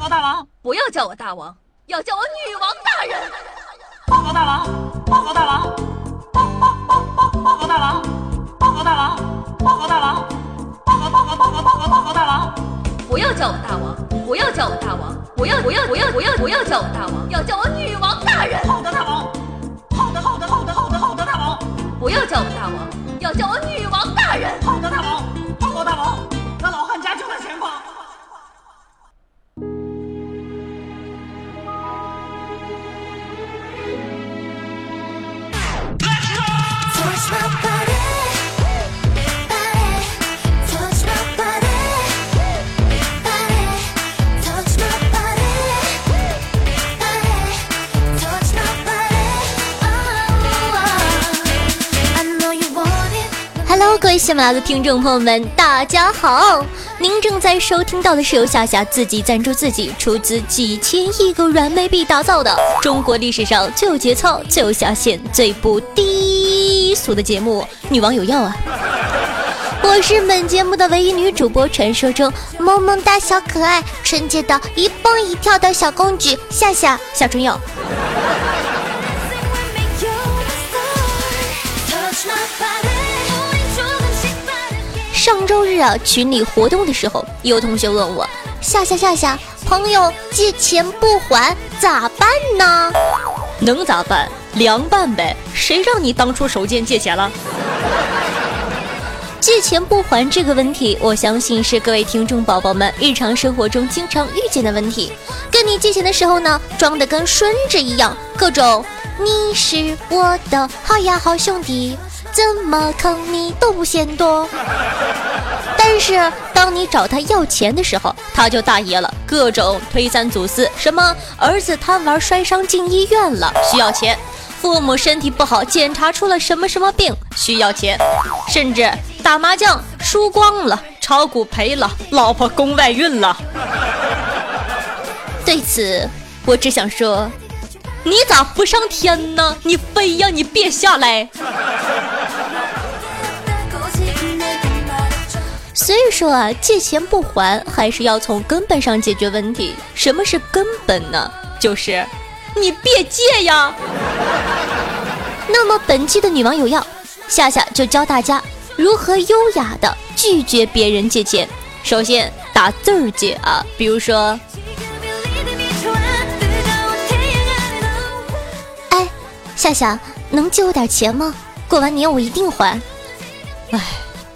报告大王，不要叫我大王，要叫我女王大人。报告大王，报告大王，报报报报报告大王，报告大王，报告大王，报告报告报告报告报告大王。不要叫我大王，不要叫我大王，不要不要不要不要不要叫我大王，要叫我女王大人。好的，大王。好的，好的，好的，好的，好的，大王。不要叫我大王，要叫我女王大人。好的，大各位喜马拉雅的听众朋友们，大家好！您正在收听到的是由夏夏自己赞助自己，出资几千亿个软妹币打造的中国历史上最有节操、最有下限、最不低俗的节目《女王有药》啊！我是本节目的唯一女主播，传说中萌萌哒小可爱，纯洁的一蹦一跳的小公举夏夏夏春药。上周日啊，群里活动的时候，有同学问我：“夏夏夏夏，朋友借钱不还咋办呢？”能咋办？凉拌呗！谁让你当初手贱借钱了？借钱不还这个问题，我相信是各位听众宝宝们日常生活中经常遇见的问题。跟你借钱的时候呢，装的跟孙子一样，各种你是我的好呀好兄弟。怎么坑你？都不嫌多，但是当你找他要钱的时候，他就大爷了，各种推三阻四，什么儿子贪玩摔伤进医院了需要钱，父母身体不好检查出了什么什么病需要钱，甚至打麻将输光了，炒股赔了，老婆宫外孕了。对此，我只想说，你咋不上天呢？你飞呀，你别下来。所以说啊，借钱不还还是要从根本上解决问题。什么是根本呢？就是你别借呀。那么本期的女网友要夏夏就教大家如何优雅的拒绝别人借钱。首先打字儿借啊，比如说，夏夏能借我点钱吗？过完年我一定还。哎，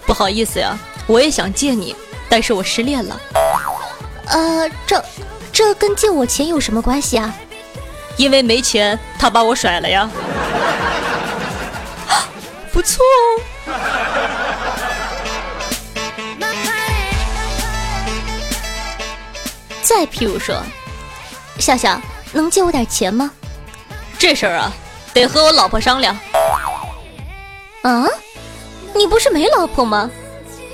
不好意思呀。我也想借你，但是我失恋了。呃，这这跟借我钱有什么关系啊？因为没钱，他把我甩了呀。不错哦。再譬如说，笑笑，能借我点钱吗？这事儿啊，得和我老婆商量。啊？你不是没老婆吗？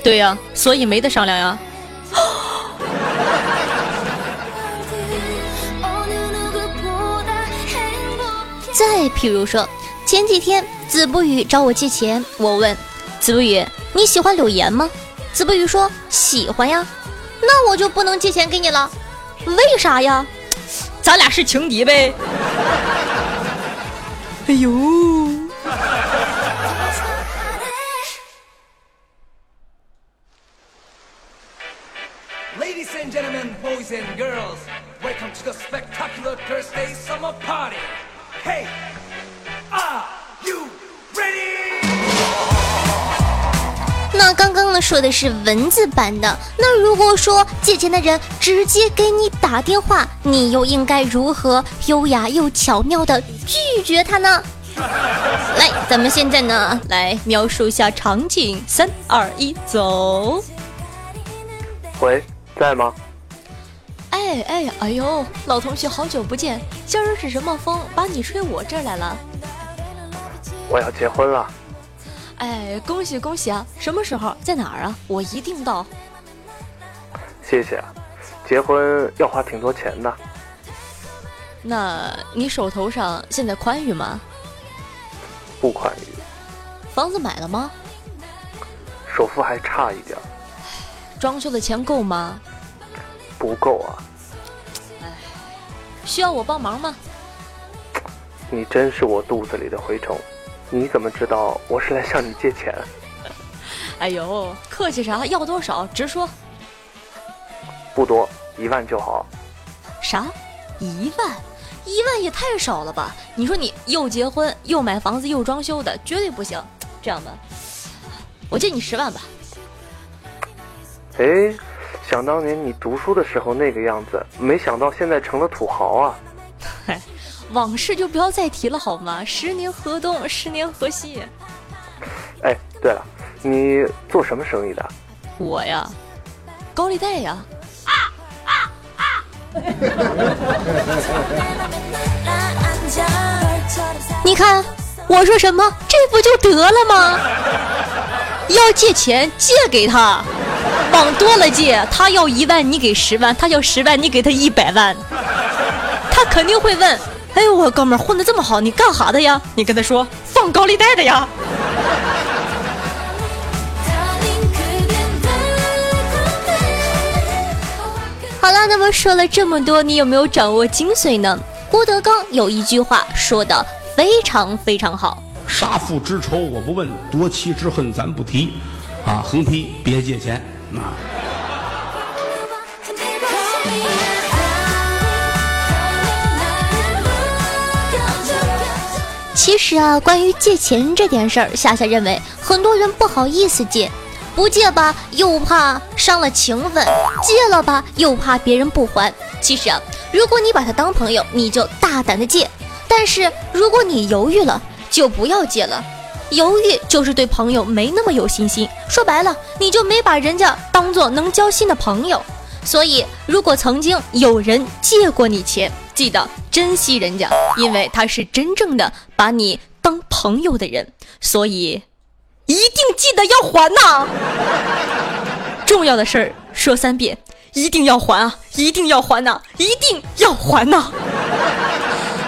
对呀，所以没得商量呀。再譬如说，前几天子不语找我借钱，我问子不语你喜欢柳岩吗？子不语说喜欢呀，那我就不能借钱给你了，为啥呀？咱俩是情敌呗。哎呦。说的是文字版的，那如果说借钱的人直接给你打电话，你又应该如何优雅又巧妙的拒绝他呢？来，咱们现在呢来描述一下场景，三二一，走。喂。在吗？哎哎哎呦，老同学，好久不见！今儿是什么风把你吹我这儿来了？我要结婚了。哎，恭喜恭喜啊！什么时候？在哪儿啊？我一定到。谢谢。结婚要花挺多钱的。那你手头上现在宽裕吗？不宽裕。房子买了吗？首付还差一点。装修的钱够吗？不够啊。需要我帮忙吗？你真是我肚子里的蛔虫，你怎么知道我是来向你借钱？哎呦，客气啥？要多少直说。不多，一万就好。啥？一万？一万也太少了吧？你说你又结婚又买房子又装修的，绝对不行。这样吧，我借你十万吧。哎，想当年你读书的时候那个样子，没想到现在成了土豪啊！嗨，往事就不要再提了好吗？十年河东，十年河西。哎，对了，你做什么生意的？我呀，高利贷呀。你看，我说什么，这不就得了吗？要借钱借给他，往多了借，他要一万你给十万，他要十万你给他一百万，他肯定会问：哎呦，我哥们混的这么好，你干啥的呀？你跟他说放高利贷的呀。好了，那么说了这么多，你有没有掌握精髓呢？郭德纲有一句话说的非常非常好：杀父之仇我不问，夺妻之恨咱不提。啊，横批别借钱啊！其实啊，关于借钱这点事儿，夏夏认为很多人不好意思借。不借吧，又怕伤了情分；借了吧，又怕别人不还。其实啊，如果你把他当朋友，你就大胆的借；但是如果你犹豫了，就不要借了。犹豫就是对朋友没那么有信心。说白了，你就没把人家当做能交心的朋友。所以，如果曾经有人借过你钱，记得珍惜人家，因为他是真正的把你当朋友的人。所以。一定记得要还呐！重要的事儿说三遍，一定要还啊！一定要还呐！一定要还呐！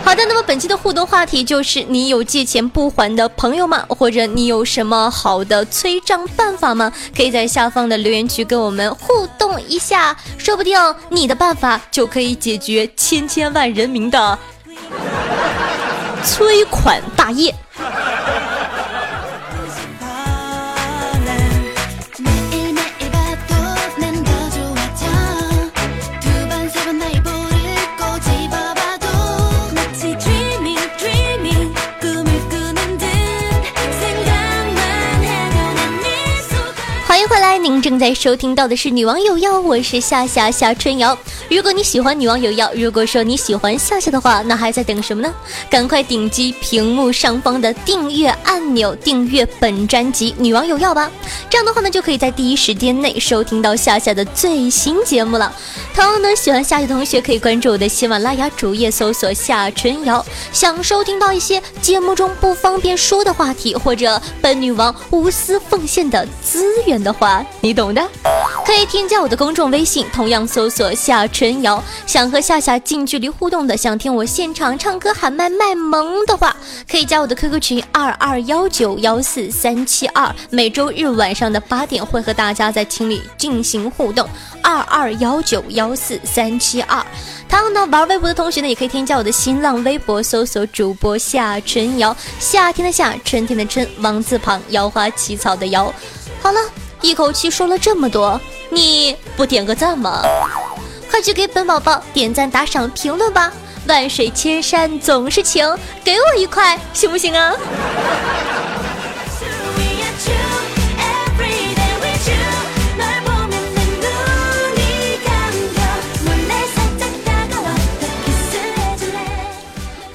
好的，那么本期的互动话题就是：你有借钱不还的朋友吗？或者你有什么好的催账办法吗？可以在下方的留言区跟我们互动一下，说不定你的办法就可以解决千千万人民的催款大业。欢迎回来您正在收听到的是《女王有药》，我是夏夏夏春瑶。如果你喜欢《女王有药》，如果说你喜欢夏夏的话，那还在等什么呢？赶快点击屏幕上方的订阅按钮，订阅本专辑《女王有药》吧。这样的话呢，就可以在第一时间内收听到夏夏的最新节目了。同样呢，喜欢夏夏的同学可以关注我的喜马拉雅主页，搜索夏春瑶。想收听到一些节目中不方便说的话题，或者本女王无私奉献的资源的话。你懂的，可以添加我的公众微信，同样搜索夏春瑶。想和夏夏近距离互动的，想听我现场唱歌喊麦卖萌的话，可以加我的 QQ 群二二幺九幺四三七二。每周日晚上的八点会和大家在群里进行互动，二二幺九幺四三七二。同样呢，玩微博的同学呢，也可以添加我的新浪微博，搜索主播夏春瑶，夏天的夏，春天的春，王字旁，瑶花起草的瑶。好了。一口气说了这么多，你不点个赞吗？快去给本宝宝点赞、打赏、评论吧！万水千山总是情，给我一块行不行啊？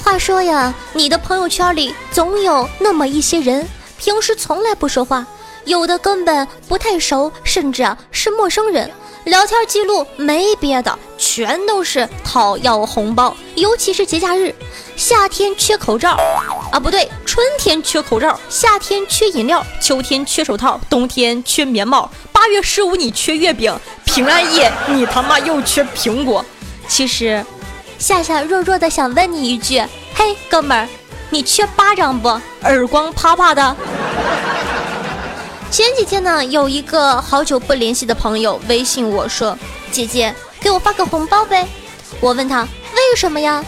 话说呀，你的朋友圈里总有那么一些人，平时从来不说话。有的根本不太熟，甚至啊是陌生人。聊天记录没别的，全都是讨要红包，尤其是节假日。夏天缺口罩啊，不对，春天缺口罩，夏天缺饮料，秋天缺手套，冬天缺棉帽。八月十五你缺月饼，平安夜你他妈又缺苹果。其实，夏夏弱弱的想问你一句：嘿，哥们儿，你缺巴掌不？耳光啪啪的。前几天呢，有一个好久不联系的朋友微信我说：“姐姐，给我发个红包呗。”我问他为什么呀？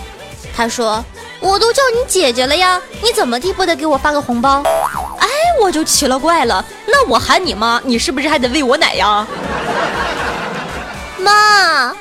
他说：“我都叫你姐姐了呀，你怎么地不得给我发个红包？”哎，我就奇了怪了，那我喊你妈，你是不是还得喂我奶呀？妈。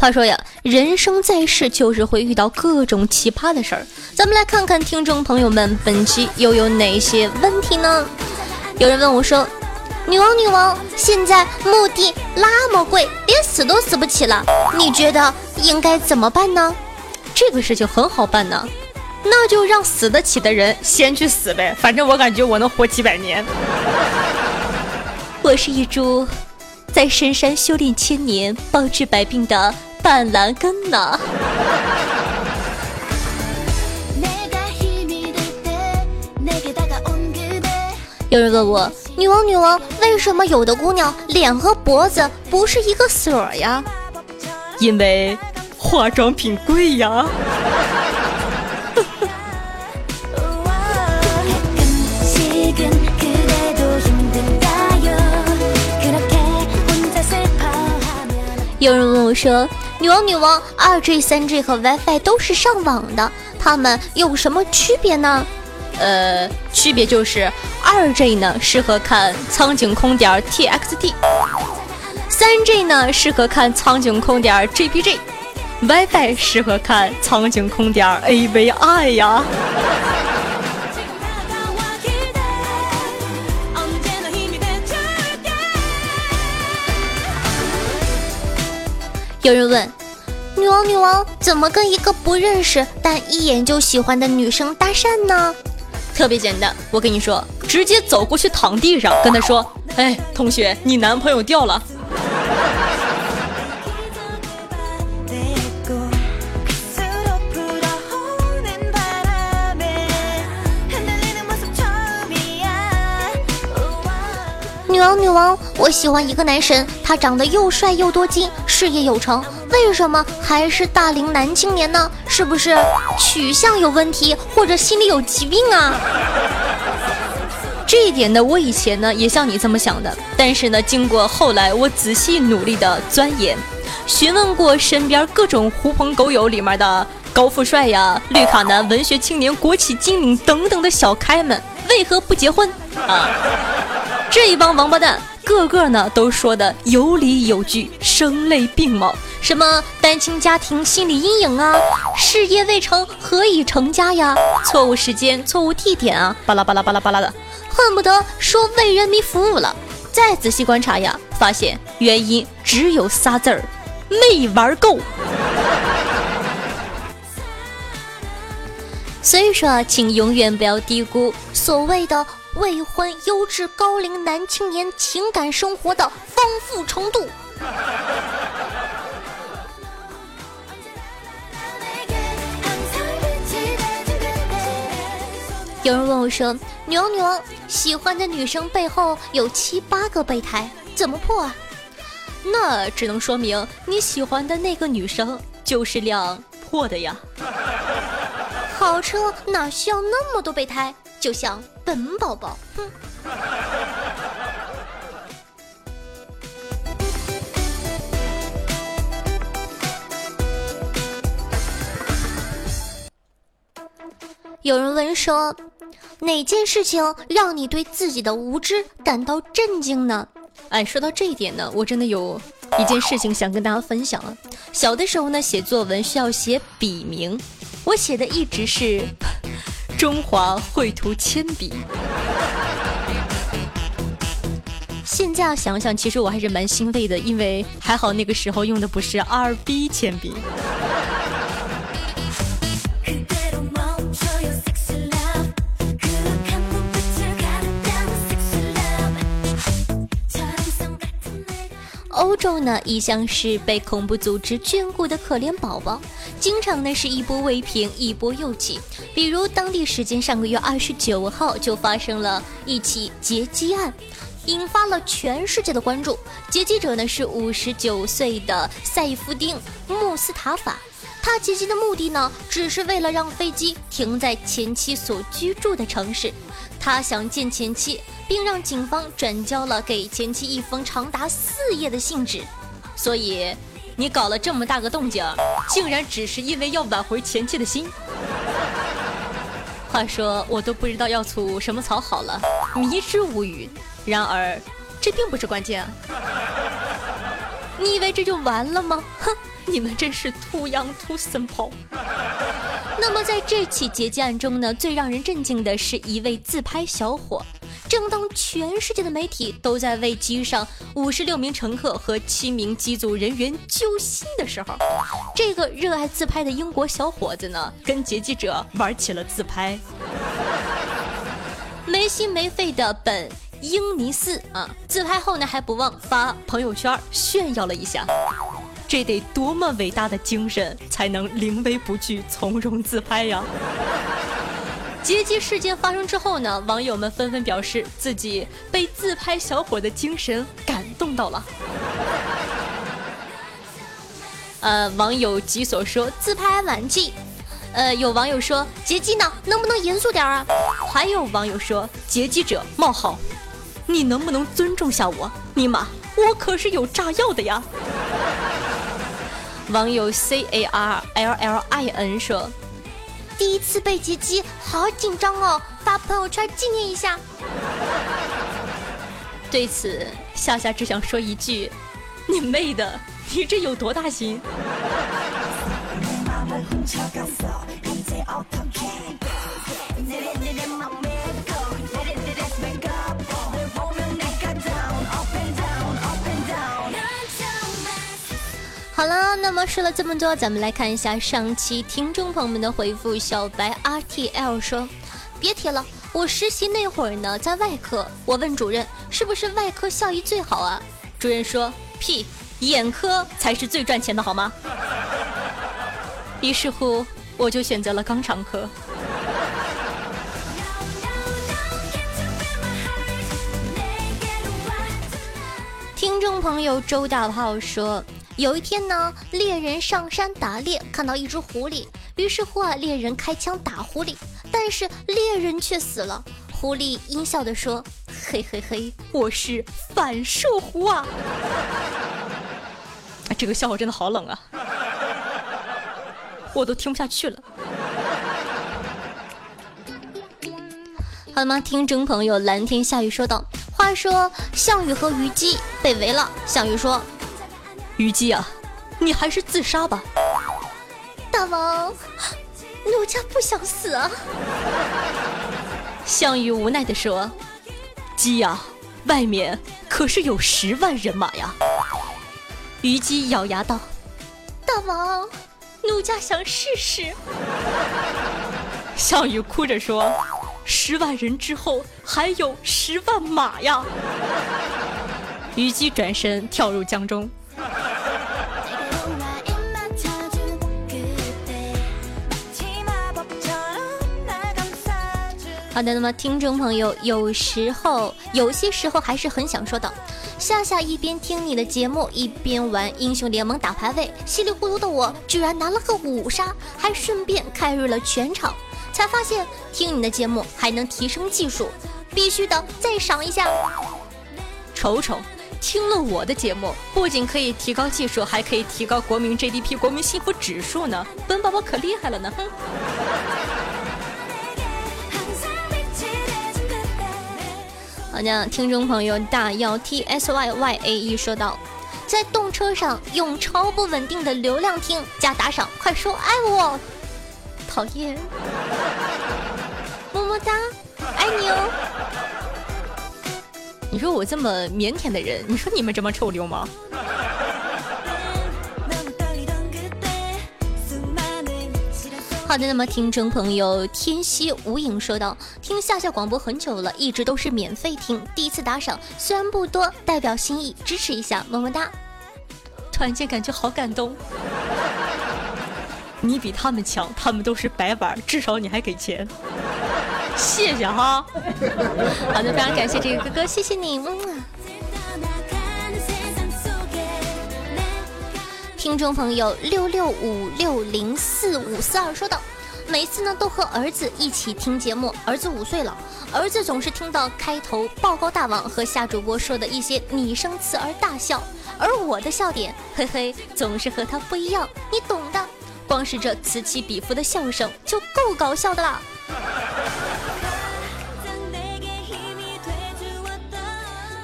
话说呀，人生在世就是会遇到各种奇葩的事儿。咱们来看看听众朋友们本期又有哪些问题呢？有人问我说：“女王，女王，现在墓地那么贵，连死都死不起了，你觉得应该怎么办呢？”这个事情很好办呢，那就让死得起的人先去死呗，反正我感觉我能活几百年。我是一株在深山修炼千年、包治百病的。板蓝根呢？有人问我，女王女王，为什么有的姑娘脸和脖子不是一个色呀？因为化妆品贵呀。有人问我说。女王，女王，二 G、三 G 和 WiFi 都是上网的，它们有什么区别呢？呃，区别就是二 G 呢适合看苍井空点 TXT，三 G 呢适合看苍井空点 JPG，WiFi 适合看苍井空点 AVI 呀。有人问：女王，女王怎么跟一个不认识但一眼就喜欢的女生搭讪呢？特别简单，我跟你说，直接走过去躺地上，跟她说：“哎，同学，你男朋友掉了。”王，我喜欢一个男神，他长得又帅又多金，事业有成，为什么还是大龄男青年呢？是不是取向有问题，或者心理有疾病啊？这一点呢，我以前呢也像你这么想的，但是呢，经过后来我仔细努力的钻研，询问过身边各种狐朋狗友里面的高富帅呀、绿卡男、文学青年、国企精灵等等的小开们，为何不结婚啊？这一帮王八蛋，个个呢都说的有理有据，声泪并茂。什么单亲家庭心理阴影啊，事业未成何以成家呀？错误时间，错误地点啊，巴拉巴拉巴拉巴拉的，恨不得说为人民服务了。再仔细观察呀，发现原因只有仨字儿：没玩够。所以说，请永远不要低估所谓的。未婚优质高龄男青年情感生活的丰富程度。有人问我说：“女王，女王，喜欢的女生背后有七八个备胎，怎么破啊？”那只能说明你喜欢的那个女生就是辆破的呀。好车哪需要那么多备胎？就像本宝宝，哼。有人问说，哪件事情让你对自己的无知感到震惊呢？哎，说到这一点呢，我真的有一件事情想跟大家分享啊。小的时候呢，写作文需要写笔名，我写的一直是。中华绘图铅笔，现在想想，其实我还是蛮欣慰的，因为还好那个时候用的不是二 B 铅笔。欧洲呢，一向是被恐怖组织眷顾的可怜宝宝。经常呢是一波未平一波又起，比如当地时间上个月二十九号就发生了一起劫机案，引发了全世界的关注。劫机者呢是五十九岁的塞夫丁·穆斯塔法，他劫机的目的呢，只是为了让飞机停在前妻所居住的城市。他想见前妻，并让警方转交了给前妻一封长达四页的信纸。所以，你搞了这么大个动静，竟然只是因为要挽回前妻的心？话说，我都不知道要吐什么槽好了，迷之无语。然而，这并不是关键。你以为这就完了吗？哼，你们真是 too young too simple。那么，在这起劫机案中呢，最让人震惊的是一位自拍小伙。正当全世界的媒体都在为机上五十六名乘客和七名机组人员揪心的时候，这个热爱自拍的英国小伙子呢，跟劫机者玩起了自拍。没心没肺的本英尼斯啊，自拍后呢还不忘发朋友圈炫耀了一下，这得多么伟大的精神才能临危不惧、从容自拍呀！劫机事件发生之后呢，网友们纷纷表示自己被自拍小伙的精神感动到了。呃，网友吉所说自拍晚记，呃，有网友说劫机呢，能不能严肃点啊？还有网友说劫机者冒号，你能不能尊重下我？尼玛，我可是有炸药的呀！网友 C A R L L I N 说。第一次被劫机，好紧张哦！发朋友圈纪念一下。对此，夏夏只想说一句：你妹的，你这有多大心？那么说了这么多，咱们来看一下上期听众朋友们的回复。小白 RTL 说：“别提了，我实习那会儿呢，在外科，我问主任是不是外科效益最好啊？主任说：屁，眼科才是最赚钱的，好吗？于是乎，我就选择了肛肠科。”听众朋友周大炮说。有一天呢，猎人上山打猎，看到一只狐狸，于是乎啊，猎人开枪打狐狸，但是猎人却死了。狐狸阴笑的说：“嘿嘿嘿，我是反射弧啊！”这个笑话真的好冷啊，我都听不下去了。好了吗？听众朋友蓝天下雨说道：“话说项羽和虞姬被围了，项羽说。”虞姬啊，你还是自杀吧。大王，奴家不想死啊。项羽无奈地说：“姬呀，外面可是有十万人马呀。”虞姬咬牙道：“大王，奴家想试试。”项羽哭着说：“十万人之后还有十万马呀。”虞姬转身跳入江中。好的，那么听众朋友，有时候有些时候还是很想说的。夏夏一边听你的节目，一边玩英雄联盟打排位，稀里糊涂的我居然拿了个五杀，还顺便开入了全场，才发现听你的节目还能提升技术，必须的再赏一下。瞅瞅，听了我的节目，不仅可以提高技术，还可以提高国民 GDP、国民幸福指数呢。本宝宝可厉害了呢，哼。好像听众朋友大姚 T S Y Y A E 说道，在动车上用超不稳定的流量听加打赏，快说爱我，讨厌，么么哒，爱你哦。你说我这么腼腆的人，你说你们这么臭流氓。好的，那么听众朋友天蝎无影说道：“听夏夏广播很久了，一直都是免费听，第一次打赏，虽然不多，代表心意支持一下，么么哒。”突然间感觉好感动。你比他们强，他们都是白玩，至少你还给钱。谢谢哈。好的，非常感谢这个哥哥，谢谢你。嗯。听众朋友六六五六零四五四二说道。每次呢都和儿子一起听节目，儿子五岁了，儿子总是听到开头报告大王和夏主播说的一些拟声词而大笑，而我的笑点，嘿嘿，总是和他不一样，你懂的。光是这此起彼伏的笑声就够搞笑的啦。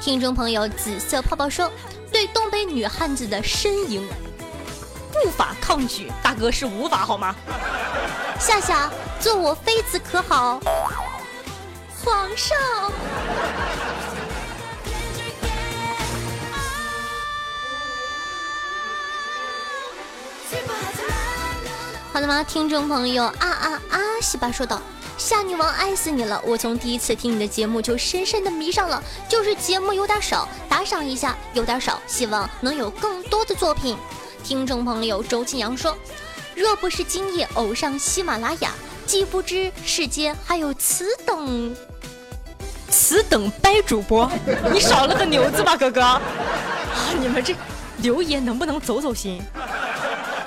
听众朋友紫色泡泡说，对东北女汉子的呻吟，无法抗拒，大哥是无法好吗？夏夏，做我妃子可好？皇上。好的吗，听众朋友啊啊啊！西巴说道：“夏女王爱死你了！我从第一次听你的节目就深深的迷上了，就是节目有点少，打赏一下有点少，希望能有更多的作品。”听众朋友周清阳说。若不是今夜偶上喜马拉雅，既不知世间还有此等此等掰主播。你少了个牛字吧，哥哥？啊，你们这留言能不能走走心？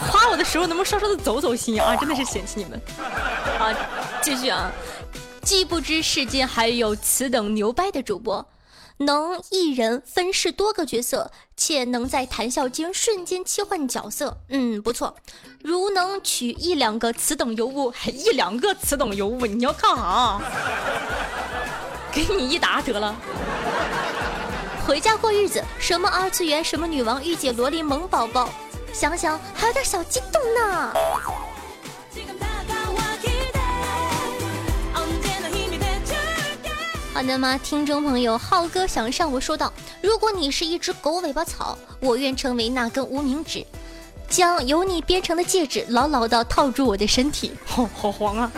夸我的时候能不能稍稍的走走心啊？真的是嫌弃你们。啊，继续啊！既不知世间还有此等牛掰的主播。能一人分饰多个角色，且能在谈笑间瞬间切换角色，嗯，不错。如能取一两个此等尤物，还一两个此等尤物，你要看啥？给你一打得了。回家过日子，什么二次元，什么女王、御姐、萝莉、萌宝宝，想想还有点小激动呢。好的吗？听众朋友，浩哥想上我说道：“如果你是一只狗尾巴草，我愿成为那根无名指，将由你编成的戒指牢牢的套住我的身体。”好好黄啊！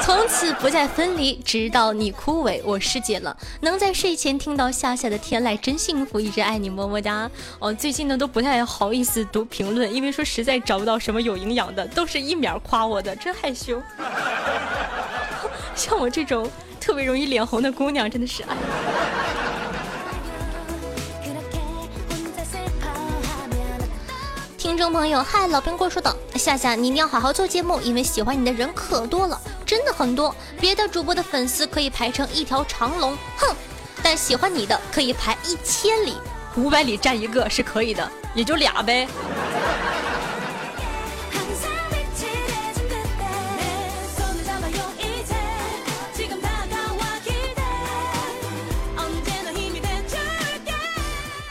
从此不再分离，直到你枯萎，我失节了。能在睡前听到夏夏的天籁，真幸福。一直爱你，么么哒。哦，最近呢都不太好意思读评论，因为说实在找不到什么有营养的，都是一秒夸我的，真害羞。像我这种。特别容易脸红的姑娘，真的是哎。听众朋友，嗨，老冰棍说道：夏夏，你一定要好好做节目，因为喜欢你的人可多了，真的很多。别的主播的粉丝可以排成一条长龙，哼，但喜欢你的可以排一千里，五百里站一个是可以的，也就俩呗。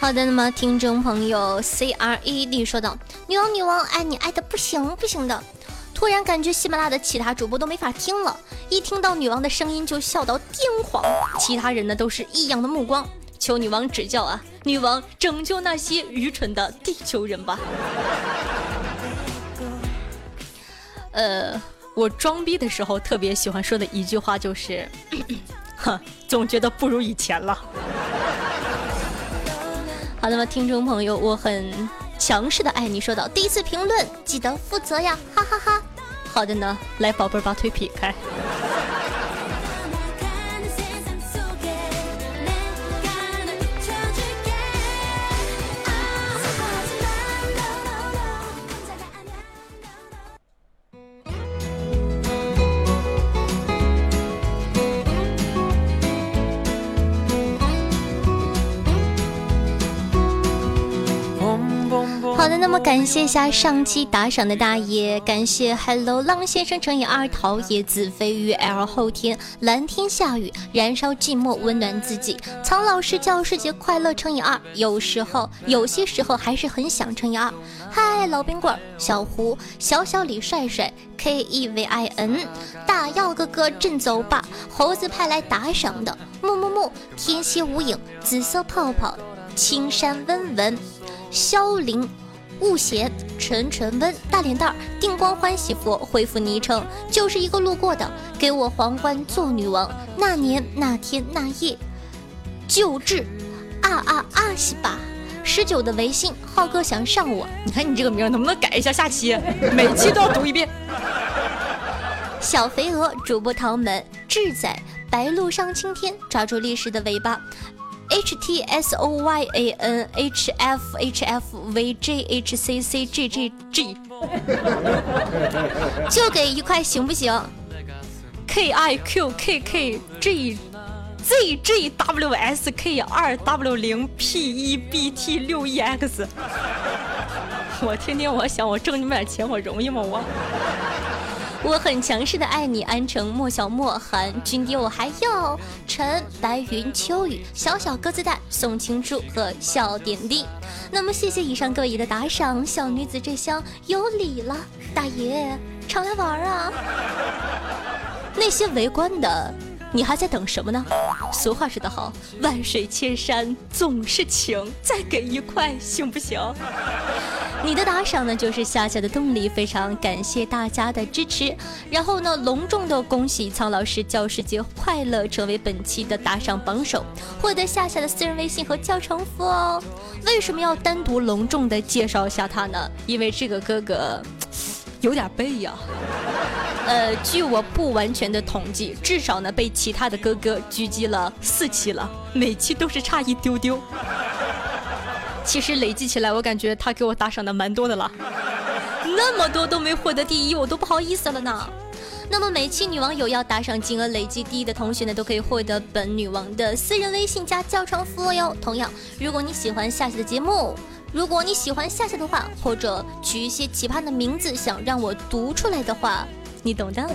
好的，那么听众朋友 C R E D 说道：“女王女王，爱你爱的不行不行的。”突然感觉喜马拉雅的其他主播都没法听了，一听到女王的声音就笑到癫狂，其他人呢都是异样的目光，求女王指教啊！女王拯救那些愚蠢的地球人吧。呃，我装逼的时候特别喜欢说的一句话就是：“ 哼，总觉得不如以前了。”好的吗，听众朋友，我很强势的爱你，说到第一次评论记得负责呀，哈哈哈。好的呢，来宝贝儿把腿劈开。么感谢一下上期打赏的大爷，感谢 Hello 浪先生乘以二，桃叶子飞鱼 L 后天蓝天下雨，燃烧寂寞温暖自己，苍老师教师节快乐乘以二，有时候有些时候还是很想乘以二。嗨，老冰棍儿，小胡，小小李帅帅，K E V I N，大药哥哥振走吧，猴子派来打赏的，木木木，天蝎无影，紫色泡泡，青山温文，萧凌。雾贤、纯纯温、大脸蛋儿、定光欢喜佛恢复昵称，就是一个路过的，给我皇冠做女王。那年那天那夜，救治啊啊啊西吧！十九的微信，浩哥想上我，你看你这个名能不能改一下？下期 每期都要读一遍。小肥鹅主播唐门志仔白鹭上青天，抓住历史的尾巴。H T S O Y A N H F H F V J H C C G G G，就给一块行不行？K I Q K K G Z G W S K 二 W 零 P 一 B T 六 E X。我天天我想，我挣你们点钱，我容易吗？我。我很强势的爱你，安城莫小莫寒君爹，我还要陈白云秋雨小小鸽子蛋宋青珠和笑点滴。那么谢谢以上各位的打赏，小女子这厢有礼了，大爷常来玩啊！那些围观的，你还在等什么呢？俗话说得好，万水千山总是情，再给一块行不行？你的打赏呢，就是夏夏的动力，非常感谢大家的支持。然后呢，隆重的恭喜苍老师教师节快乐，成为本期的打赏榜首，获得夏夏的私人微信和教程服哦。为什么要单独隆重的介绍一下他呢？因为这个哥哥 有点背呀。呃，据我不完全的统计，至少呢被其他的哥哥狙击了四期了，每期都是差一丢丢。其实累计起来，我感觉他给我打赏的蛮多的了，那么多都没获得第一，我都不好意思了呢。那么每期女网友要打赏金额累计第一的同学呢，都可以获得本女王的私人微信加教程服务哟。同样，如果你喜欢夏夏的节目，如果你喜欢夏夏的话，或者取一些奇葩的名字想让我读出来的话，你懂的。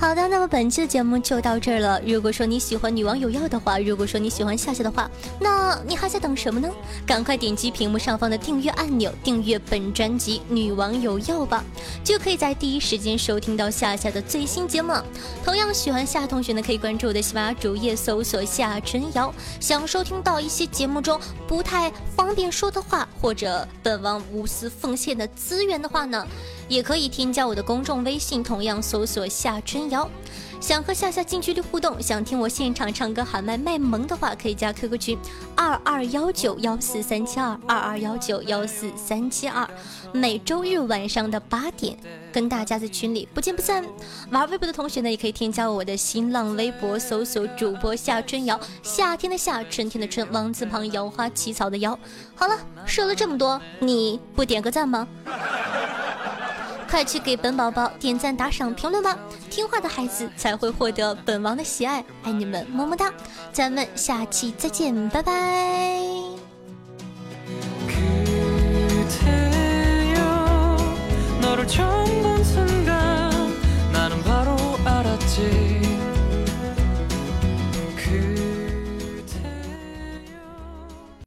好的，那么本期的节目就到这儿了。如果说你喜欢女王有药的话，如果说你喜欢夏夏的话，那你还在等什么呢？赶快点击屏幕上方的订阅按钮，订阅本专辑《女王有药》吧，就可以在第一时间收听到夏夏的最新节目。同样喜欢夏同学呢，可以关注我的喜马拉雅主页，搜索夏春瑶。想收听到一些节目中不太方便说的话，或者本王无私奉献的资源的话呢？也可以添加我的公众微信，同样搜索夏春瑶。想和夏夏近距离互动，想听我现场唱歌喊麦卖萌的话，可以加 QQ 群二二幺九幺四三七二二二幺九幺四三七二。每周日晚上的八点，跟大家在群里不见不散。玩微博的同学呢，也可以添加我的新浪微博，搜索主播夏春瑶，夏天的夏，春天的春，王字旁，摇花起草的摇。好了，说了这么多，你不点个赞吗？快去给本宝宝点赞、打赏、评论吧！听话的孩子才会获得本王的喜爱，爱你们，么么哒！咱们下期再见，拜拜。